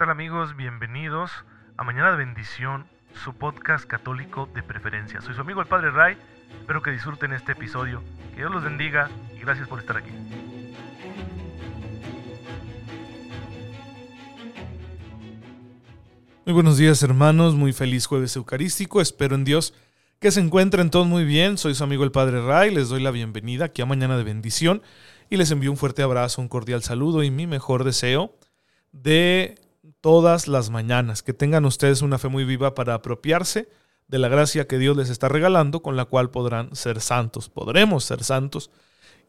tal amigos? Bienvenidos a Mañana de Bendición, su podcast católico de preferencia. Soy su amigo el Padre Ray, espero que disfruten este episodio, que Dios los bendiga y gracias por estar aquí. Muy buenos días hermanos, muy feliz jueves eucarístico, espero en Dios que se encuentren todos muy bien, soy su amigo el Padre Ray, les doy la bienvenida aquí a Mañana de Bendición y les envío un fuerte abrazo, un cordial saludo y mi mejor deseo de todas las mañanas. Que tengan ustedes una fe muy viva para apropiarse de la gracia que Dios les está regalando, con la cual podrán ser santos, podremos ser santos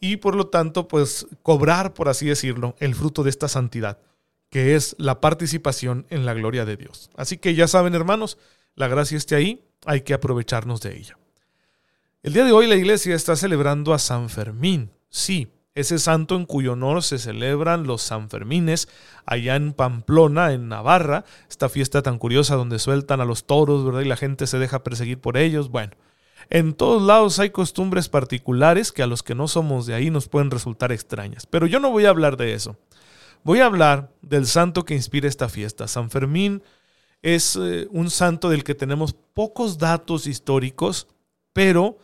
y por lo tanto, pues cobrar, por así decirlo, el fruto de esta santidad, que es la participación en la gloria de Dios. Así que ya saben, hermanos, la gracia esté ahí, hay que aprovecharnos de ella. El día de hoy la iglesia está celebrando a San Fermín. Sí, ese santo en cuyo honor se celebran los Sanfermines allá en Pamplona, en Navarra, esta fiesta tan curiosa donde sueltan a los toros, ¿verdad? Y la gente se deja perseguir por ellos. Bueno, en todos lados hay costumbres particulares que a los que no somos de ahí nos pueden resultar extrañas. Pero yo no voy a hablar de eso. Voy a hablar del santo que inspira esta fiesta. San Fermín es eh, un santo del que tenemos pocos datos históricos, pero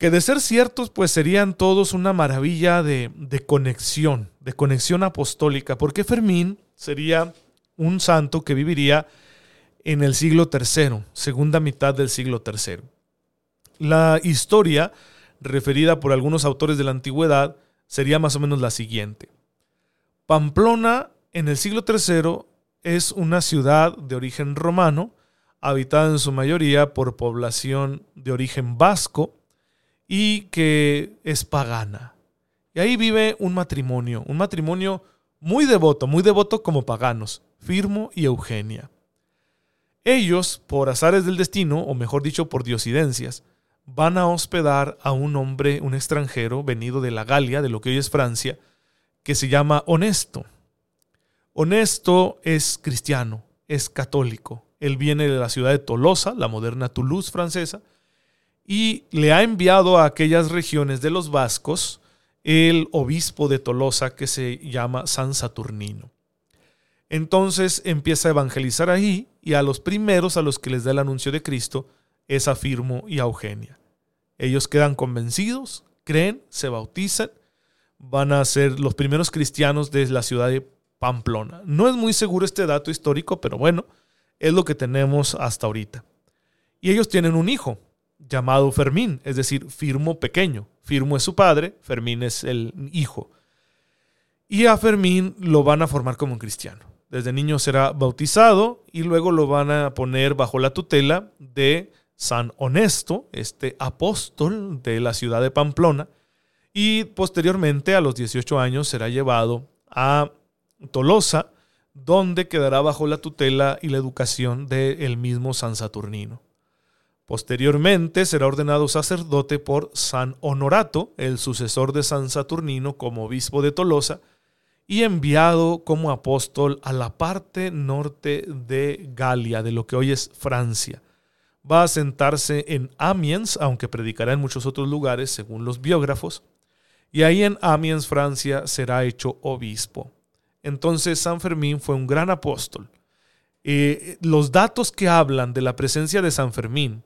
que de ser ciertos, pues serían todos una maravilla de, conexión, de conexión apostólica, porque Fermín sería un santo que viviría en el siglo III, segunda mitad del siglo III. La historia, referida por algunos autores de la antigüedad, sería más o menos la siguiente. Pamplona en el siglo III es una ciudad de origen romano, habitada en su mayoría por población de origen vasco, y que es pagana. Y ahí vive un matrimonio, un matrimonio muy devoto, muy devoto como paganos, Firmo y Eugenia. Ellos, por azares del destino, o mejor dicho, por diosidencias, van a hospedar a un hombre, un extranjero, venido de la Galia, de lo que hoy es Francia, que se llama Honesto. Honesto es cristiano, es católico. Él viene de la ciudad de Tolosa, la moderna Toulouse francesa, y le ha enviado a aquellas regiones de los vascos el obispo de Tolosa que se llama San Saturnino. Entonces empieza a evangelizar ahí y a los primeros a los que les da el anuncio de Cristo es a Firmo y a Eugenia. Ellos quedan convencidos, creen, se bautizan, van a ser los primeros cristianos de la ciudad de Pamplona. No es muy seguro este dato histórico, pero bueno, es lo que tenemos hasta ahorita. Y ellos tienen un hijo, llamado Fermín, es decir, Firmo pequeño. Firmo es su padre, Fermín es el hijo. Y a Fermín lo van a formar como un cristiano. Desde niño será bautizado y luego lo van a poner bajo la tutela de San Honesto, este apóstol de la ciudad de Pamplona, y posteriormente a los 18 años será llevado a Tolosa, donde quedará bajo la tutela y la educación del mismo San Saturnino. Posteriormente será ordenado sacerdote por San Honorato, el sucesor de San Saturnino como obispo de Tolosa, y enviado como apóstol a la parte norte de Galia, de lo que hoy es Francia. Va a sentarse en Amiens, aunque predicará en muchos otros lugares, según los biógrafos, y ahí en Amiens, Francia, será hecho obispo. Entonces San Fermín fue un gran apóstol. Eh, los datos que hablan de la presencia de San Fermín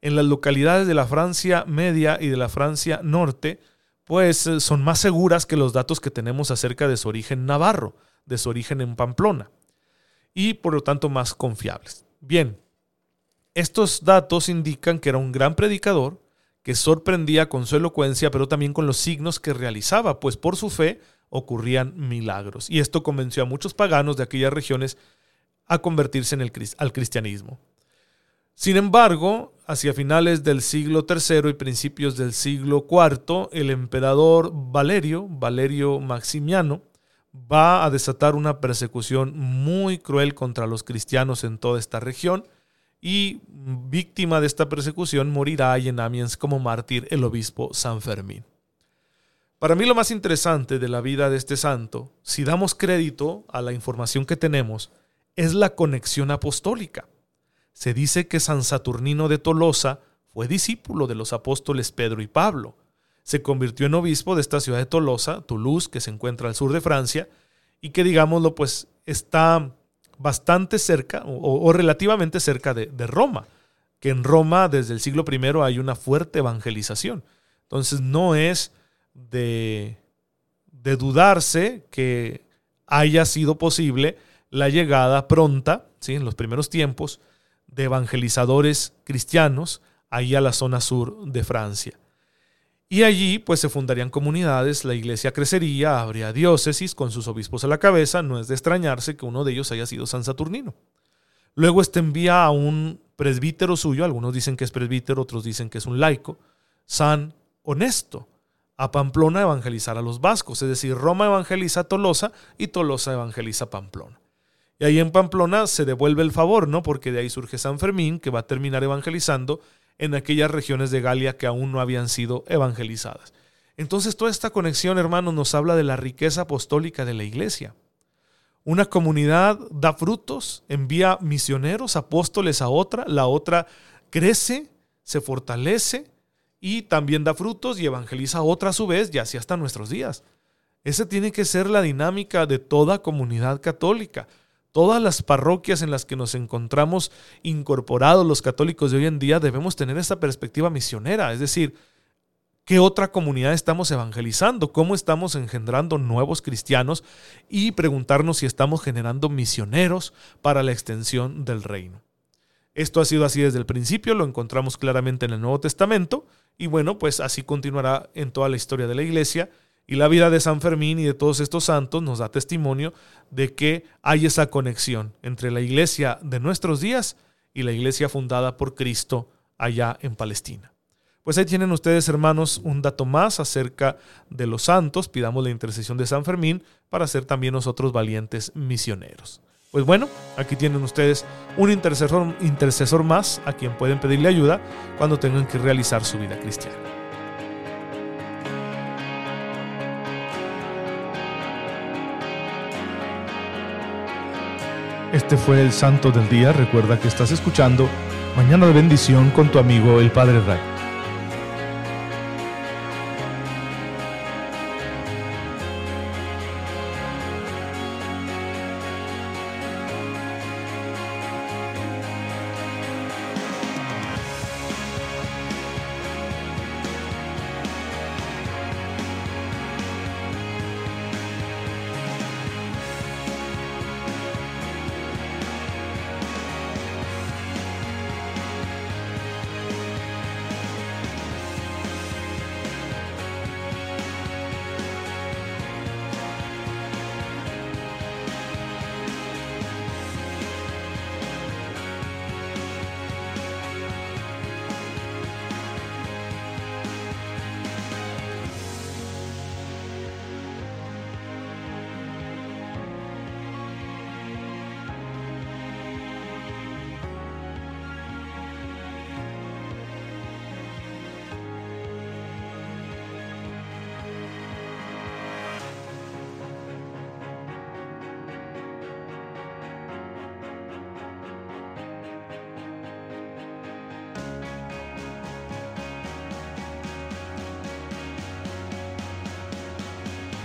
en las localidades de la Francia media y de la Francia norte, pues eh, son más seguras que los datos que tenemos acerca de su origen navarro, de su origen en Pamplona, y por lo tanto más confiables. Bien, estos datos indican que era un gran predicador, que sorprendía con su elocuencia, pero también con los signos que realizaba, pues por su fe ocurrían milagros. Y esto convenció a muchos paganos de aquellas regiones a convertirse en el, al cristianismo. Sin embargo, hacia finales del siglo III y principios del siglo IV, el emperador Valerio, Valerio Maximiano, va a desatar una persecución muy cruel contra los cristianos en toda esta región y víctima de esta persecución morirá en Amiens como mártir el obispo San Fermín. Para mí lo más interesante de la vida de este santo, si damos crédito a la información que tenemos, es la conexión apostólica se dice que San Saturnino de Tolosa fue discípulo de los apóstoles Pedro y Pablo. Se convirtió en obispo de esta ciudad de Tolosa, Toulouse, que se encuentra al sur de Francia, y que, digámoslo, pues está bastante cerca o, relativamente cerca de, Roma, que en Roma desde el siglo I hay una fuerte evangelización. Entonces no es de, de dudarse que haya sido posible la llegada pronta, ¿sí? en los primeros tiempos, de evangelizadores cristianos ahí a la zona sur de Francia. Y allí pues se fundarían comunidades, la iglesia crecería, habría diócesis con sus obispos a la cabeza, no es de extrañarse que uno de ellos haya sido San Saturnino. Luego este envía a un presbítero suyo, algunos dicen que es presbítero, otros dicen que es un laico, San Honesto, a Pamplona a evangelizar a los vascos, es decir, Roma evangeliza a Tolosa y Tolosa evangeliza a Pamplona. Y ahí en Pamplona se devuelve el favor, ¿no? Porque de ahí surge San Fermín, que va a terminar evangelizando en aquellas regiones de Galia que aún no habían sido evangelizadas. Entonces toda esta conexión, hermanos, nos habla de la riqueza apostólica de la iglesia. Una comunidad da frutos, envía misioneros, apóstoles a otra, la otra crece, se fortalece y también da frutos y evangeliza a otra a su vez y así hasta nuestros días. Esa tiene que ser la dinámica de toda comunidad católica todas las parroquias en las que nos encontramos incorporados los católicos de hoy en día debemos tener esta perspectiva misionera, es decir, ¿qué otra comunidad estamos evangelizando? ¿Cómo estamos engendrando nuevos cristianos? Y preguntarnos si estamos generando misioneros para la extensión del reino. Esto ha sido así desde el principio, lo encontramos claramente en el Nuevo Testamento y bueno, pues así continuará en toda la historia de la iglesia y la vida de San Fermín y de todos estos santos nos da testimonio de que hay esa conexión entre la iglesia de nuestros días y la iglesia fundada por Cristo allá en Palestina. Pues ahí tienen ustedes, hermanos, un dato más acerca de los santos. Pidamos la intercesión de San Fermín para ser también nosotros valientes misioneros. Pues bueno, aquí tienen ustedes un intercesor, intercesor más a quien pueden pedirle ayuda cuando tengan que realizar su vida cristiana. Este fue el Santo del Día. Recuerda que estás escuchando Mañana de Bendición con tu amigo el Padre Ray.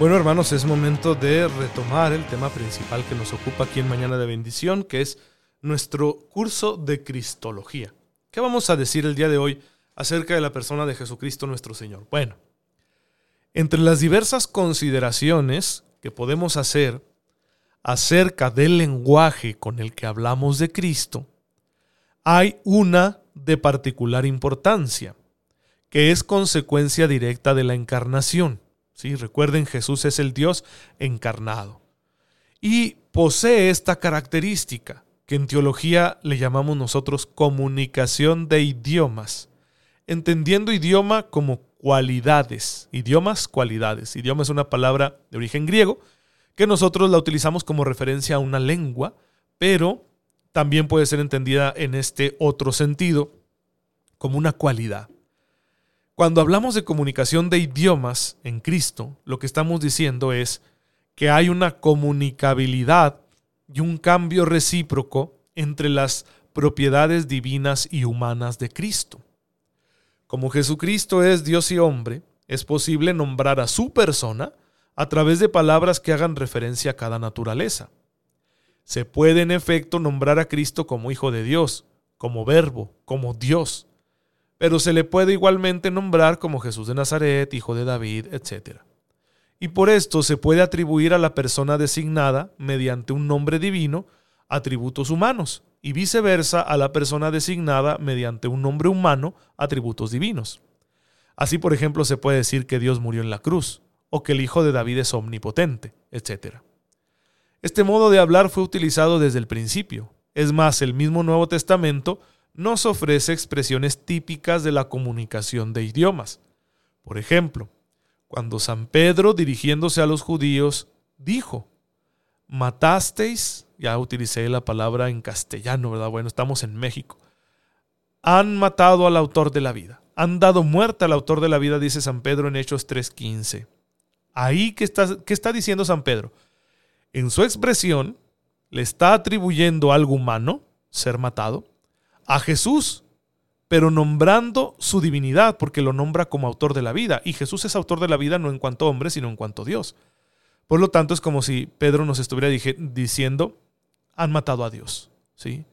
Bueno, hermanos, es momento de retomar el tema principal que nos ocupa aquí en Mañana de Bendición, que es nuestro curso de Cristología. ¿Qué vamos a decir el día de hoy acerca de la persona de Jesucristo nuestro Señor? Bueno, entre las diversas consideraciones que podemos hacer acerca del lenguaje con el que hablamos de Cristo, hay una de particular importancia, que es consecuencia directa de la encarnación. Recuerden, Jesús es el Dios encarnado. Y posee esta característica que en teología le llamamos nosotros comunicación de idiomas, entendiendo idioma como cualidades, idiomas, cualidades. Idioma es una palabra de origen griego que nosotros la utilizamos como referencia a una lengua, pero también puede ser entendida en este otro sentido como una cualidad. Cuando hablamos de comunicación de idiomas en Cristo, lo que estamos diciendo es que hay una comunicabilidad y un cambio recíproco entre las propiedades divinas y humanas de Cristo. Como Jesucristo es Dios y hombre, es posible nombrar a su persona a través de palabras que hagan referencia a cada naturaleza. Se puede en efecto nombrar a Cristo como Hijo de Dios, como Verbo, como Dios, pero se le puede igualmente nombrar como Jesús de Nazaret, Hijo de David, etc. Y por esto se puede atribuir a la persona designada, mediante un nombre divino, atributos humanos, y viceversa a la persona designada, mediante un nombre humano, atributos divinos. Así, por ejemplo, se puede decir que Dios murió en la cruz, o que el Hijo de David es omnipotente, etc. Este modo de hablar fue utilizado desde el principio. Es más, el mismo Nuevo Testamento nos ofrece expresiones típicas de la comunicación de idiomas. Por ejemplo, cuando San Pedro, dirigiéndose a los judíos, dijo, matasteis, ya utilicé la palabra en castellano, ¿verdad? Bueno, estamos en México. Han matado al autor de la vida. Han dado muerte al autor de la vida, dice San Pedro en Hechos 3.15. Ahí, ¿qué está, ¿qué está diciendo San Pedro? En su expresión, le está atribuyendo algo humano, ser matado, a Jesús, pero nombrando su divinidad, porque lo nombra como autor de la vida. Y Jesús es autor de la vida no en cuanto hombre, sino en cuanto Dios. Por lo tanto, es como si Pedro nos estuviera diciendo, han matado a Dios. ¿Sí?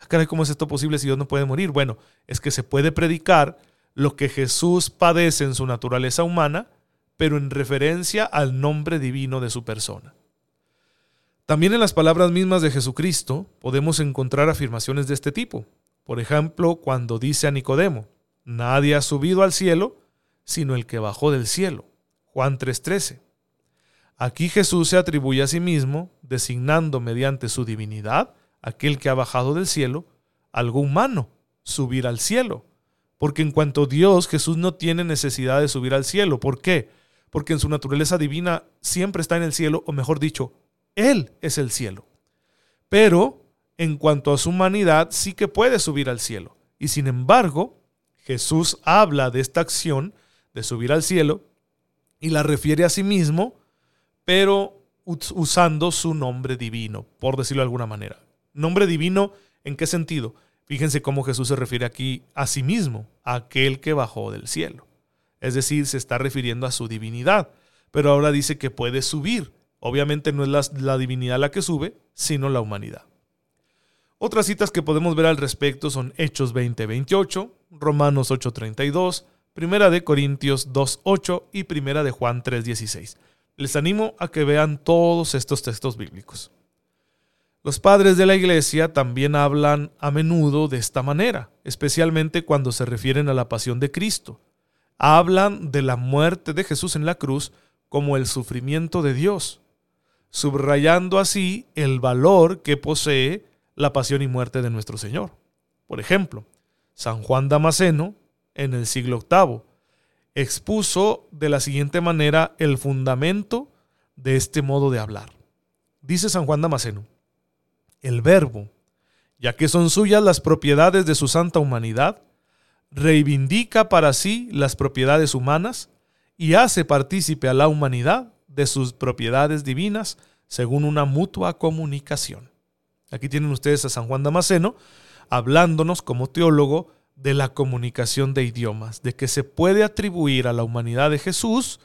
Ah, ¿Cómo es esto posible si Dios no puede morir? Bueno, es que se puede predicar lo que Jesús padece en su naturaleza humana, pero en referencia al nombre divino de su persona. También en las palabras mismas de Jesucristo podemos encontrar afirmaciones de este tipo. Por ejemplo, cuando dice a Nicodemo, nadie ha subido al cielo sino el que bajó del cielo. Juan 3:13. Aquí Jesús se atribuye a sí mismo, designando mediante su divinidad aquel que ha bajado del cielo, algo humano, subir al cielo. Porque en cuanto a Dios, Jesús no tiene necesidad de subir al cielo. ¿Por qué? Porque en su naturaleza divina siempre está en el cielo, o mejor dicho, él es el cielo. Pero en cuanto a su humanidad, sí que puede subir al cielo. Y sin embargo, Jesús habla de esta acción de subir al cielo y la refiere a sí mismo, pero usando su nombre divino, por decirlo de alguna manera. Nombre divino, ¿en qué sentido? Fíjense cómo Jesús se refiere aquí a sí mismo, a aquel que bajó del cielo. Es decir, se está refiriendo a su divinidad, pero ahora dice que puede subir. Obviamente no es la, divinidad la que sube, sino la humanidad. Otras citas que podemos ver al respecto son Hechos 20:28, Romanos 8:32, Primera de Corintios 2:8 y Primera de Juan 3:16. Les animo a que vean todos estos textos bíblicos. Los padres de la iglesia también hablan a menudo de esta manera, especialmente cuando se refieren a la pasión de Cristo. Hablan de la muerte de Jesús en la cruz como el sufrimiento de Dios subrayando así el valor que posee la pasión y muerte de nuestro Señor. Por ejemplo, San Juan Damasceno, en el siglo VIII, expuso de la siguiente manera el fundamento de este modo de hablar. Dice San Juan Damasceno, el verbo, ya que son suyas las propiedades de su santa humanidad, reivindica para sí las propiedades humanas y hace partícipe a la humanidad de sus propiedades divinas según una mutua comunicación. Aquí tienen ustedes a San Juan Damasceno hablándonos como teólogo de la comunicación de idiomas, de que se puede atribuir a la humanidad de Jesús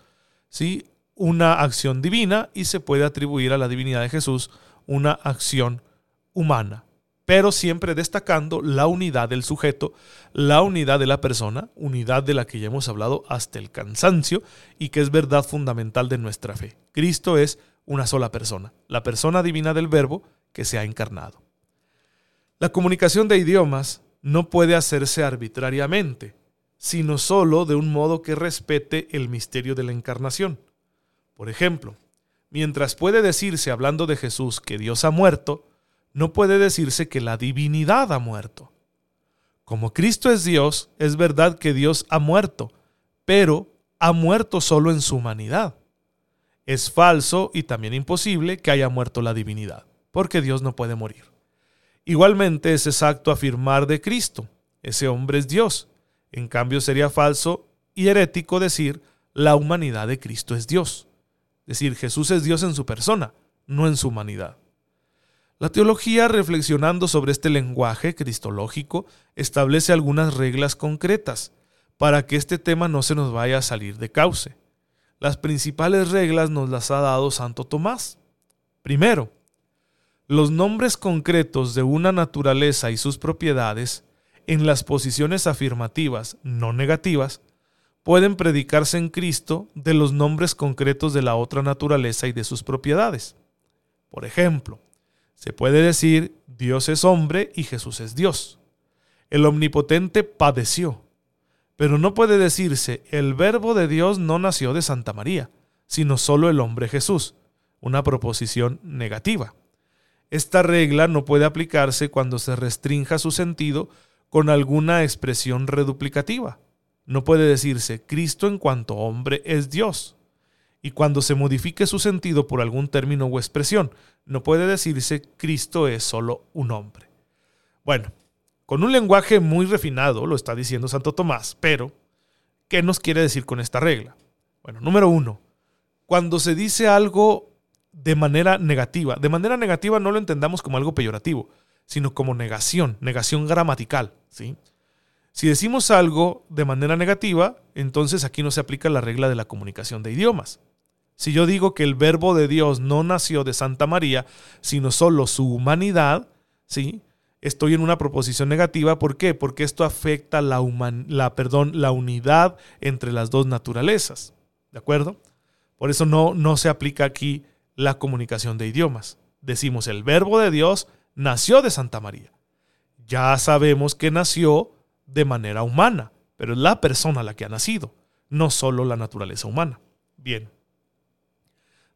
¿sí? una acción divina y se puede atribuir a la divinidad de Jesús una acción humana pero siempre destacando la unidad del sujeto, la unidad de la persona, unidad de la que ya hemos hablado hasta el cansancio y que es verdad fundamental de nuestra fe. Cristo es una sola persona, la persona divina del Verbo que se ha encarnado. La comunicación de idiomas no puede hacerse arbitrariamente, sino solo de un modo que respete el misterio de la encarnación. Por ejemplo, mientras puede decirse hablando de Jesús que Dios ha muerto, no puede decirse que la divinidad ha muerto. Como Cristo es Dios, es verdad que Dios ha muerto, pero ha muerto solo en su humanidad. Es falso y también imposible que haya muerto la divinidad, porque Dios no puede morir. Igualmente es exacto afirmar de Cristo, ese hombre es Dios. En cambio sería falso y herético decir la humanidad de Cristo es Dios. Es decir, Jesús es Dios en su persona, no en su humanidad. La teología, reflexionando sobre este lenguaje cristológico, establece algunas reglas concretas para que este tema no se nos vaya a salir de cauce. Las principales reglas nos las ha dado Santo Tomás. Primero, los nombres concretos de una naturaleza y sus propiedades, en las posiciones afirmativas, no negativas, pueden predicarse en Cristo de los nombres concretos de la otra naturaleza y de sus propiedades. Por ejemplo, se puede decir Dios es hombre y Jesús es Dios. El omnipotente padeció, pero no puede decirse el verbo de Dios no nació de Santa María, sino solo el hombre Jesús, una proposición negativa. Esta regla no puede aplicarse cuando se restrinja su sentido con alguna expresión reduplicativa. No puede decirse Cristo en cuanto hombre es Dios. Y cuando se modifique su sentido por algún término o expresión, no puede decirse Cristo es solo un hombre. Bueno, con un lenguaje muy refinado, lo está diciendo Santo Tomás, pero ¿qué nos quiere decir con esta regla? Bueno, número uno, cuando se dice algo de manera negativa, de manera negativa no lo entendamos como algo peyorativo, sino como negación, negación gramatical. ¿sí? Si decimos algo de manera negativa, entonces aquí no se aplica la regla de la comunicación de idiomas. Si yo digo que el verbo de Dios no nació de Santa María, sino solo su humanidad, ¿sí? estoy en una proposición negativa. ¿Por qué? Porque esto afecta la, la, perdón, la unidad entre las dos naturalezas. ¿De acuerdo? Por eso no, no se aplica aquí la comunicación de idiomas. Decimos el verbo de Dios nació de Santa María. Ya sabemos que nació de manera humana, pero es la persona la que ha nacido, no solo la naturaleza humana. Bien.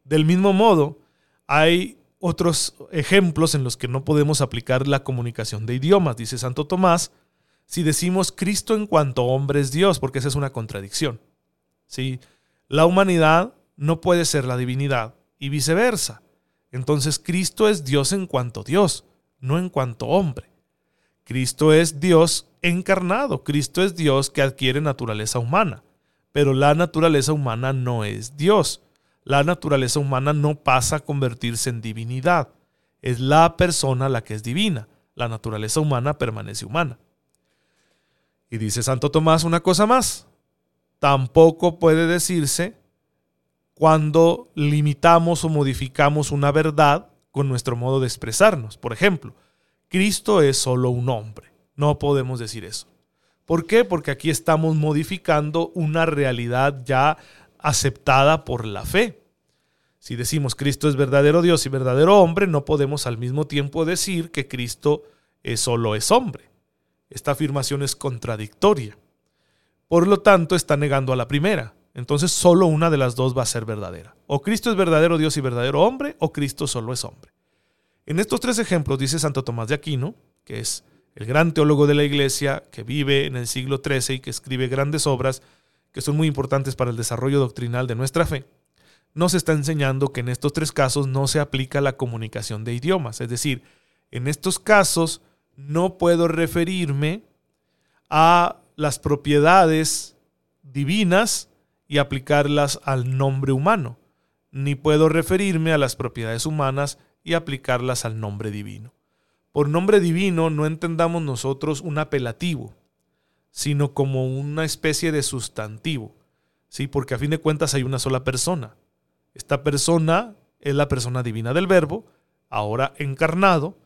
Del mismo modo, hay otros ejemplos en los que no podemos aplicar la comunicación de idiomas, dice Santo Tomás, si decimos Cristo en cuanto hombre es Dios, porque esa es una contradicción. ¿Sí? La humanidad no puede ser la divinidad y viceversa. Entonces Cristo es Dios en cuanto Dios, no en cuanto hombre. Cristo es Dios encarnado, Cristo es Dios que adquiere naturaleza humana, pero la naturaleza humana no es Dios. La naturaleza humana no pasa a convertirse en divinidad. Es la persona la que es divina. La naturaleza humana permanece humana. Y dice Santo Tomás una cosa más. Tampoco puede decirse cuando limitamos o modificamos una verdad con nuestro modo de expresarnos. Por ejemplo, Cristo es solo un hombre. No podemos decir eso. ¿Por qué? Porque aquí estamos modificando una realidad ya aceptada por la fe. Si decimos Cristo es verdadero Dios y verdadero hombre, no podemos al mismo tiempo decir que Cristo es solo es hombre. Esta afirmación es contradictoria. Por lo tanto, está negando a la primera. Entonces solo una de las dos va a ser verdadera. O Cristo es verdadero Dios y verdadero hombre, o Cristo solo es hombre. En estos tres ejemplos dice Santo Tomás de Aquino, que es el gran teólogo de la Iglesia, que vive en el siglo XIII y que escribe grandes obras que son muy importantes para el desarrollo doctrinal de nuestra fe, nos está enseñando que en estos tres casos no se aplica la comunicación de idiomas. Es decir, en estos casos no puedo referirme a las propiedades divinas y aplicarlas al nombre humano, ni puedo referirme a las propiedades humanas y aplicarlas al nombre divino. Por nombre divino no entendamos nosotros un apelativo, sino como una especie de sustantivo, ¿sí? porque a fin de cuentas hay una sola persona. Esta persona es la persona divina del verbo, ahora encarnado,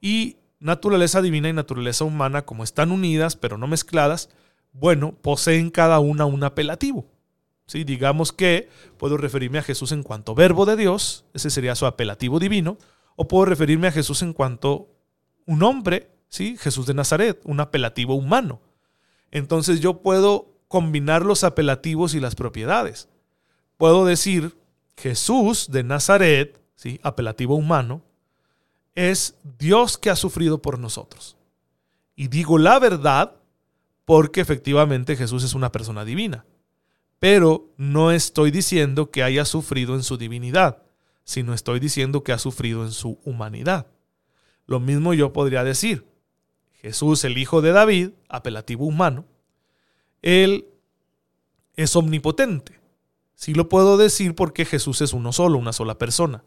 y naturaleza divina y naturaleza humana, como están unidas pero no mezcladas, bueno, poseen cada una un apelativo. ¿Sí? Digamos que puedo referirme a Jesús en cuanto verbo de Dios, ese sería su apelativo divino, o puedo referirme a Jesús en cuanto un hombre, ¿sí? Jesús de Nazaret, un apelativo humano. Entonces yo puedo combinar los apelativos y las propiedades. Puedo decir Jesús de Nazaret, ¿sí? apelativo humano, es Dios que ha sufrido por nosotros. Y digo la verdad porque efectivamente Jesús es una persona divina pero no estoy diciendo que haya sufrido en su divinidad, sino estoy diciendo que ha sufrido en su humanidad. Lo mismo yo podría decir, Jesús, el hijo de David, apelativo humano, él es omnipotente. Sí lo puedo decir porque Jesús es uno solo, una sola persona.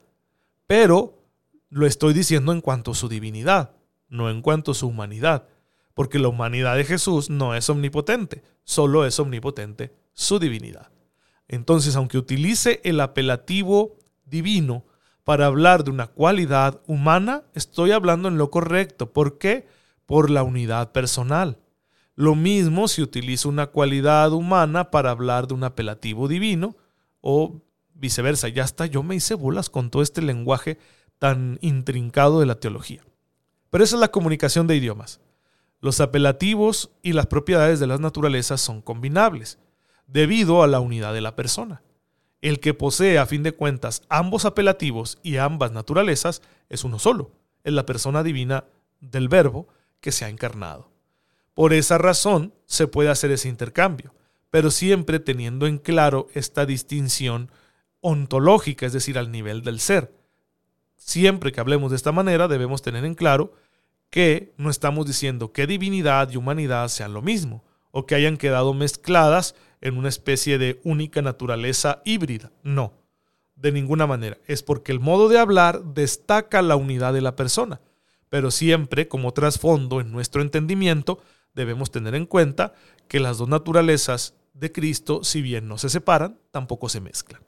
Pero lo estoy diciendo en cuanto a su divinidad, no en cuanto a su humanidad. Porque la humanidad de Jesús no es omnipotente, solo es omnipotente su divinidad. Entonces, aunque utilice el apelativo divino para hablar de una cualidad humana, estoy hablando en lo correcto. ¿Por qué? Por la unidad personal. Lo mismo si utilizo una cualidad humana para hablar de un apelativo divino o viceversa. Ya hasta yo me hice bolas con todo este lenguaje tan intrincado de la teología. Pero esa es la comunicación de idiomas. Los apelativos y las propiedades de las naturalezas son combinables, debido a la unidad de la persona. El que posee, a fin de cuentas, ambos apelativos y ambas naturalezas es uno solo, es la persona divina del Verbo que se ha encarnado. Por esa razón se puede hacer ese intercambio, pero siempre teniendo en claro esta distinción ontológica, es decir, al nivel del ser. Siempre que hablemos de esta manera debemos tener en claro que no estamos diciendo que divinidad y humanidad sean lo mismo, o que hayan quedado mezcladas en una especie de única naturaleza híbrida. No, de ninguna manera. Es porque el modo de hablar destaca la unidad de la persona. Pero siempre, como trasfondo en nuestro entendimiento, debemos tener en cuenta que las dos naturalezas de Cristo, si bien no se separan, tampoco se mezclan.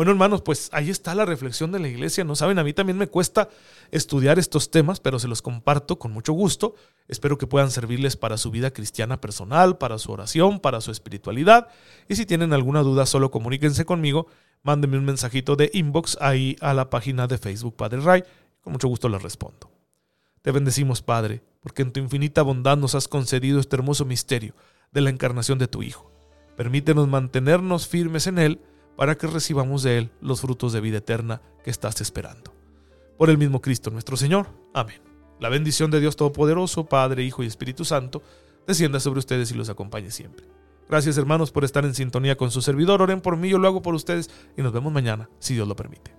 Bueno, hermanos, pues ahí está la reflexión de la iglesia. No saben, a mí también me cuesta estudiar estos temas, pero se los comparto con mucho gusto. Espero que puedan servirles para su vida cristiana personal, para su oración, para su espiritualidad. Y si tienen alguna duda, solo comuníquense conmigo. Mándenme un mensajito de inbox ahí a la página de Facebook Padre Ray. Con mucho gusto les respondo. Te bendecimos, Padre, porque en tu infinita bondad nos has concedido este hermoso misterio de la encarnación de tu Hijo. Permítenos mantenernos firmes en él para que recibamos de Él los frutos de vida eterna que estás esperando. Por el mismo Cristo nuestro Señor. Amén. La bendición de Dios Todopoderoso, Padre, Hijo y Espíritu Santo, descienda sobre ustedes y los acompañe siempre. Gracias hermanos por estar en sintonía con su servidor. Oren por mí, yo lo hago por ustedes y nos vemos mañana, si Dios lo permite.